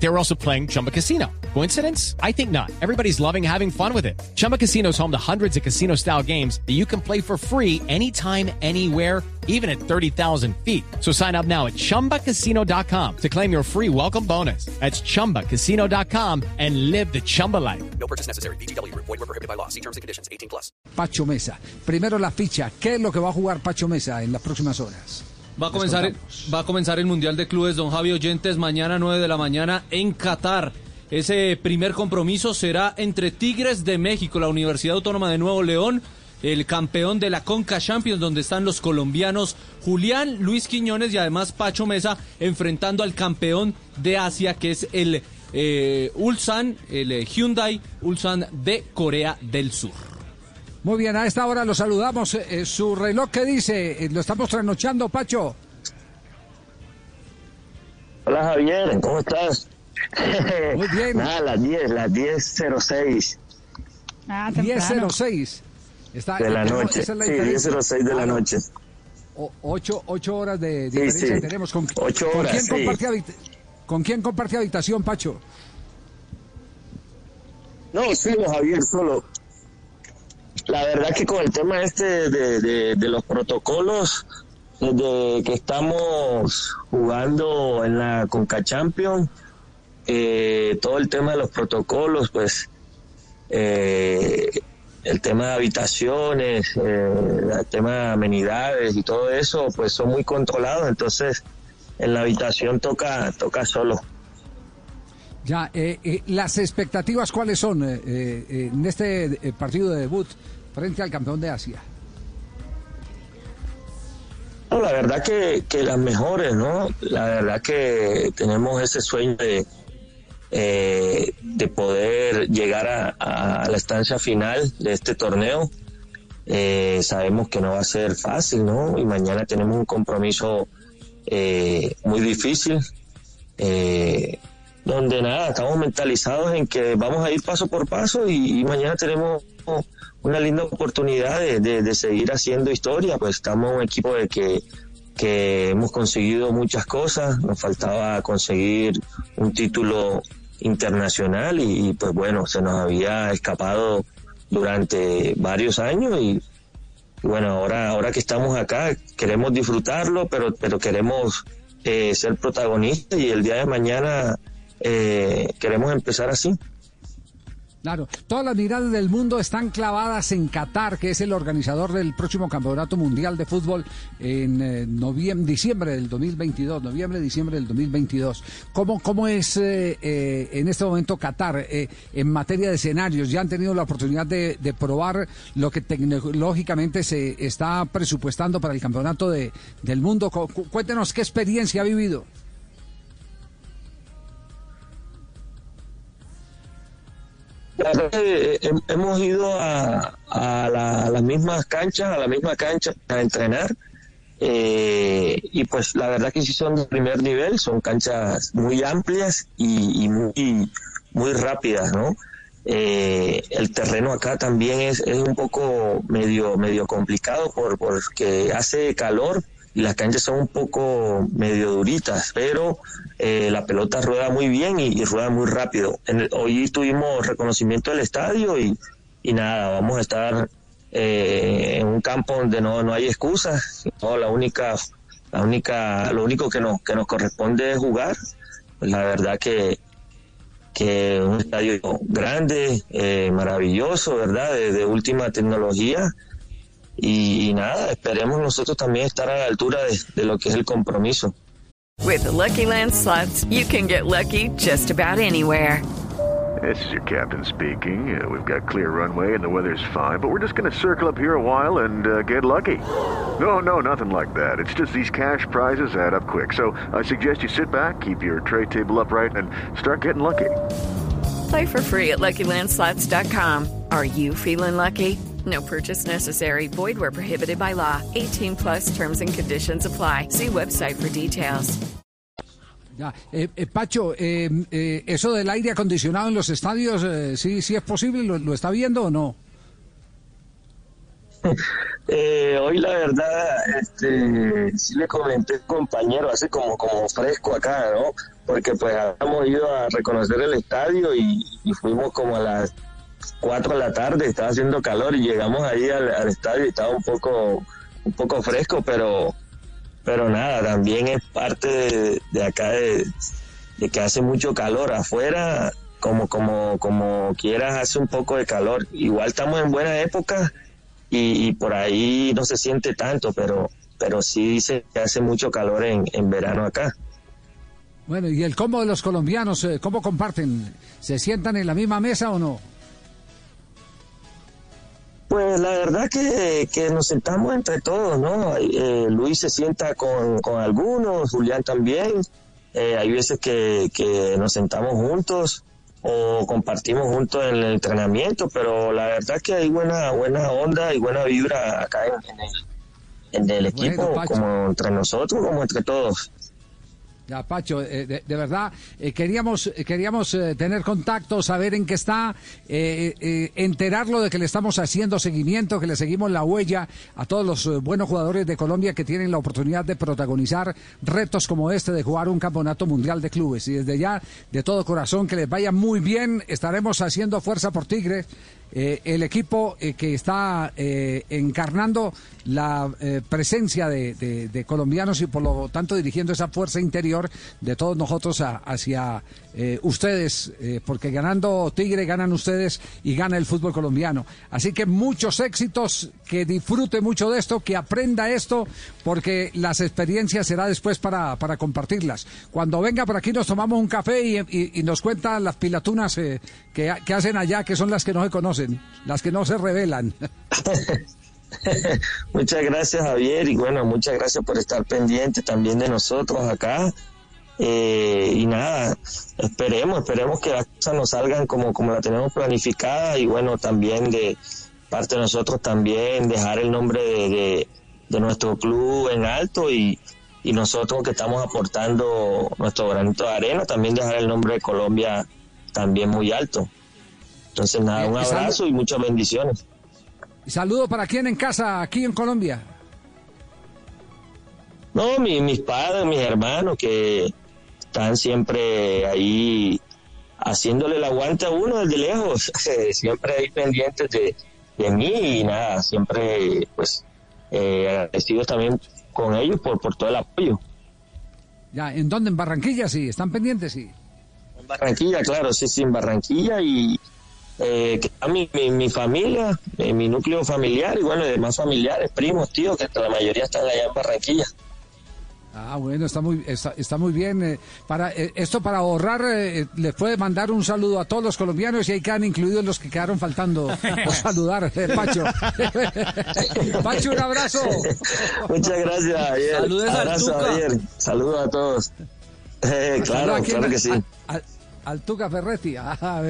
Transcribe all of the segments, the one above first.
They were also playing Chumba Casino. Coincidence? I think not. Everybody's loving having fun with it. Chumba Casino is home to hundreds of casino style games that you can play for free anytime, anywhere, even at 30,000 feet. So sign up now at chumbacasino.com to claim your free welcome bonus. That's chumbacasino.com and live the Chumba life. No purchase necessary. BGW. Void were prohibited by law. See terms and conditions. 18 plus. Pacho Mesa. Primero la ficha. ¿Qué es lo que va a jugar Pacho Mesa en las próximas horas? Va a comenzar, va a comenzar el Mundial de Clubes, don Javi Oyentes, mañana 9 de la mañana en Qatar. Ese primer compromiso será entre Tigres de México, la Universidad Autónoma de Nuevo León, el campeón de la Conca Champions, donde están los colombianos Julián Luis Quiñones y además Pacho Mesa, enfrentando al campeón de Asia, que es el eh, Ulsan, el eh, Hyundai Ulsan de Corea del Sur. Muy bien, a esta hora lo saludamos. Eh, su reloj, ¿qué dice? Eh, lo estamos trasnochando, Pacho. Hola Javier, ¿cómo estás? Muy bien. Nada, las 10, las 10.06 Ah, temprano. 10.06. Está, de la noche. esa es la Sí, diferencia. 10.06 de la noche. O- ocho, ocho horas de Sí, diferencia sí. tenemos. ¿Con, Ocho ¿con horas, quién sí. comparte ¿Con quién comparte habitación, Pacho? No, solo Javier, solo. La verdad que con el tema este de, de- los protocolos, desde que estamos jugando en la Conca Champions, eh, todo el tema de los protocolos, pues eh, el tema de habitaciones, eh, el tema de amenidades y todo eso, pues son muy controlados, entonces en la habitación toca, toca solo. Ya, eh, las expectativas, ¿cuáles son en este partido de debut frente al campeón de Asia? No, la verdad que, las mejores, ¿no? La verdad que tenemos ese sueño de, eh, de poder llegar a, la estancia final de este torneo. Eh, sabemos que no va a ser fácil, ¿no? Y mañana tenemos un compromiso eh, muy difícil, donde nada, estamos mentalizados en que vamos a ir paso por paso y, mañana tenemos una linda oportunidad de, de- seguir haciendo historia, pues estamos un equipo de que, que hemos conseguido muchas cosas, nos faltaba conseguir un título internacional y, y, pues bueno, se nos había escapado durante varios años y, y bueno, ahora, ahora que estamos acá queremos disfrutarlo, pero, pero queremos eh, ser protagonistas y el día de mañana eh, queremos empezar así. Claro, todas las miradas del mundo están clavadas en Qatar, que es el organizador del próximo Campeonato Mundial de Fútbol en eh, noviembre, diciembre del 2022, noviembre, diciembre del 2022. ¿Cómo, cómo es eh, eh, en este momento Qatar eh, en materia de escenarios? ¿Ya han tenido la oportunidad de, de probar lo que tecnológicamente se está presupuestando para el Campeonato de, del Mundo? Cu- cu- Cuéntenos qué experiencia ha vivido. Hemos ido a, a la- a las mismas canchas, a la misma cancha a entrenar. eh, y pues la verdad que sí son de primer nivel, son canchas muy amplias y, y muy, muy rápidas, ¿no? Eh, el terreno acá también es, es un poco medio, medio complicado por, porque hace calor y las canchas son un poco medio duritas, pero eh, la pelota rueda muy bien y, rueda muy rápido. Hoy tuvimos reconocimiento del estadio y, y nada, vamos a estar eh, en un campo donde no, no hay excusas, no, la única, la única, lo único que nos, que nos corresponde es jugar. La verdad que, que un estadio grande, eh, maravilloso, ¿verdad? De, de última tecnología. Y, y nada, esperemos nosotros también estar a la altura de, de lo que es el compromiso. With the Lucky Land slots, you can get lucky just about anywhere. This is your captain speaking. Uh, we've got clear runway and the weather's fine, but we're just going to circle up here a while and uh, get lucky. No, no, nothing like that. It's just these cash prizes add up quick. So I suggest you sit back, keep your tray table upright, and start getting lucky. Play for free at LuckyLandSlots.com. Are you feeling lucky? No purchase necessary. Void where prohibited by law. 18 plus terms and conditions apply. See website for details. Ya, eh, eh, Pacho, eh, eh, eso del aire acondicionado en los estadios, eh, sí, sí es posible, ¿Lo, lo está viendo o no? Eh, hoy la verdad, este, sí le comenté compañero, así como, como fresco acá, ¿no? Porque pues habíamos ido a reconocer el estadio y, fuimos como a las 4 de la tarde, estaba haciendo calor y llegamos ahí al, estadio y estaba un poco, un poco fresco, pero, pero nada, también es parte de, acá de, que hace mucho calor afuera, como, como, como quieras hace un poco de calor. Igual estamos en buena época y, por ahí no se siente tanto, pero, pero sí que hace mucho calor en, en verano acá. Bueno, ¿y el combo de los colombianos, eh, cómo comparten? ¿Se sientan en la misma mesa o no? Pues la verdad que, que nos sentamos entre todos, ¿no? Eh, Luis se sienta con, con algunos, Julián también. Eh, hay veces que, que nos sentamos juntos o compartimos juntos en el entrenamiento, pero la verdad que hay buena buena onda y buena vibra acá en, el, en el equipo, como entre nosotros, como entre todos. Ya, Pacho, eh, de, verdad, eh, queríamos, eh, queríamos tener contacto, saber en qué está, enterarlo de que le estamos haciendo seguimiento, que le seguimos la huella a todos los buenos jugadores de Colombia que tienen la oportunidad de protagonizar retos como este de jugar un campeonato mundial de clubes. Y desde ya, de todo corazón, que les vaya muy bien, estaremos haciendo fuerza por Tigre eh, el equipo eh, que está eh, encarnando la presencia de, colombianos y por lo tanto dirigiendo esa fuerza interior de todos nosotros hacia ustedes, porque ganando Tigre ganan ustedes y gana el fútbol colombiano. Así que muchos éxitos, que disfrute mucho de esto, que aprenda esto, porque las experiencias será después para, para compartirlas. Cuando venga por aquí nos tomamos un café y, nos cuentan las pilatunas que, que hacen allá, que son las que no se conocen las que no se revelan. muchas gracias Javier y bueno, muchas gracias por estar pendiente también de nosotros acá. Eh, y nada, esperemos, esperemos que las cosas nos salgan como, como la tenemos planificada y bueno, también de parte de nosotros también dejar el nombre de, de, nuestro club en alto y, y nosotros que estamos aportando nuestro granito de arena, también dejar el nombre de Colombia también muy alto. Entonces, nada, un abrazo y muchas bendiciones. ¿Y saludo para quién en casa, aquí en Colombia? No, mis padres, mis hermanos que están siempre ahí haciéndole el aguante a uno desde lejos, siempre ahí pendientes de, de, mí y nada, siempre pues eh, agradecidos también con ellos por, por todo el apoyo. Ya, ¿en dónde? ¿En Barranquilla? Sí, ¿están pendientes? Sí. En Barranquilla, claro, sí, sí, en Barranquilla y, eh, que está mi, mi, familia, eh, mi núcleo familiar y bueno, demás familiares, primos, tíos, que la mayoría están allá en Barranquilla. Ah, bueno, está muy, está, muy bien. Eh, para eh, Esto para ahorrar, le puede mandar un saludo a todos los colombianos y ahí quedan incluidos los que quedaron faltando por saludar, Pacho. Pacho, un abrazo. Muchas gracias, Javier. Saludos abrazo, Javier. Saludos a todos. claro, claro que sí. Al Tuca Ferretti. Ah,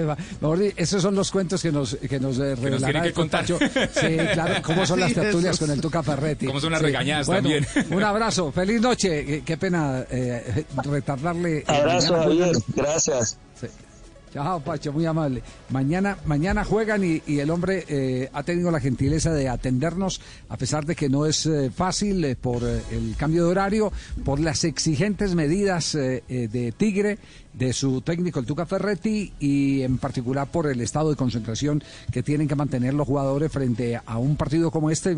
esos son los cuentos que nos, que nos eh, revelará que contar. Sí, claro, cómo son las tertulias con el Tuca Ferretti. Cómo son las regañadas también. Un abrazo, feliz noche. Qué, pena eh, retardarle. Abrazo, Javier. Gracias. Chao, Pacho, muy amable. Mañana, mañana juegan y, el hombre eh, ha tenido la gentileza de atendernos, a pesar de que no es eh, fácil eh, por el cambio de horario, por las exigentes medidas de Tigre, de su técnico, el Tuca Ferretti, y en particular por el estado de concentración que tienen que mantener los jugadores frente a un partido como este.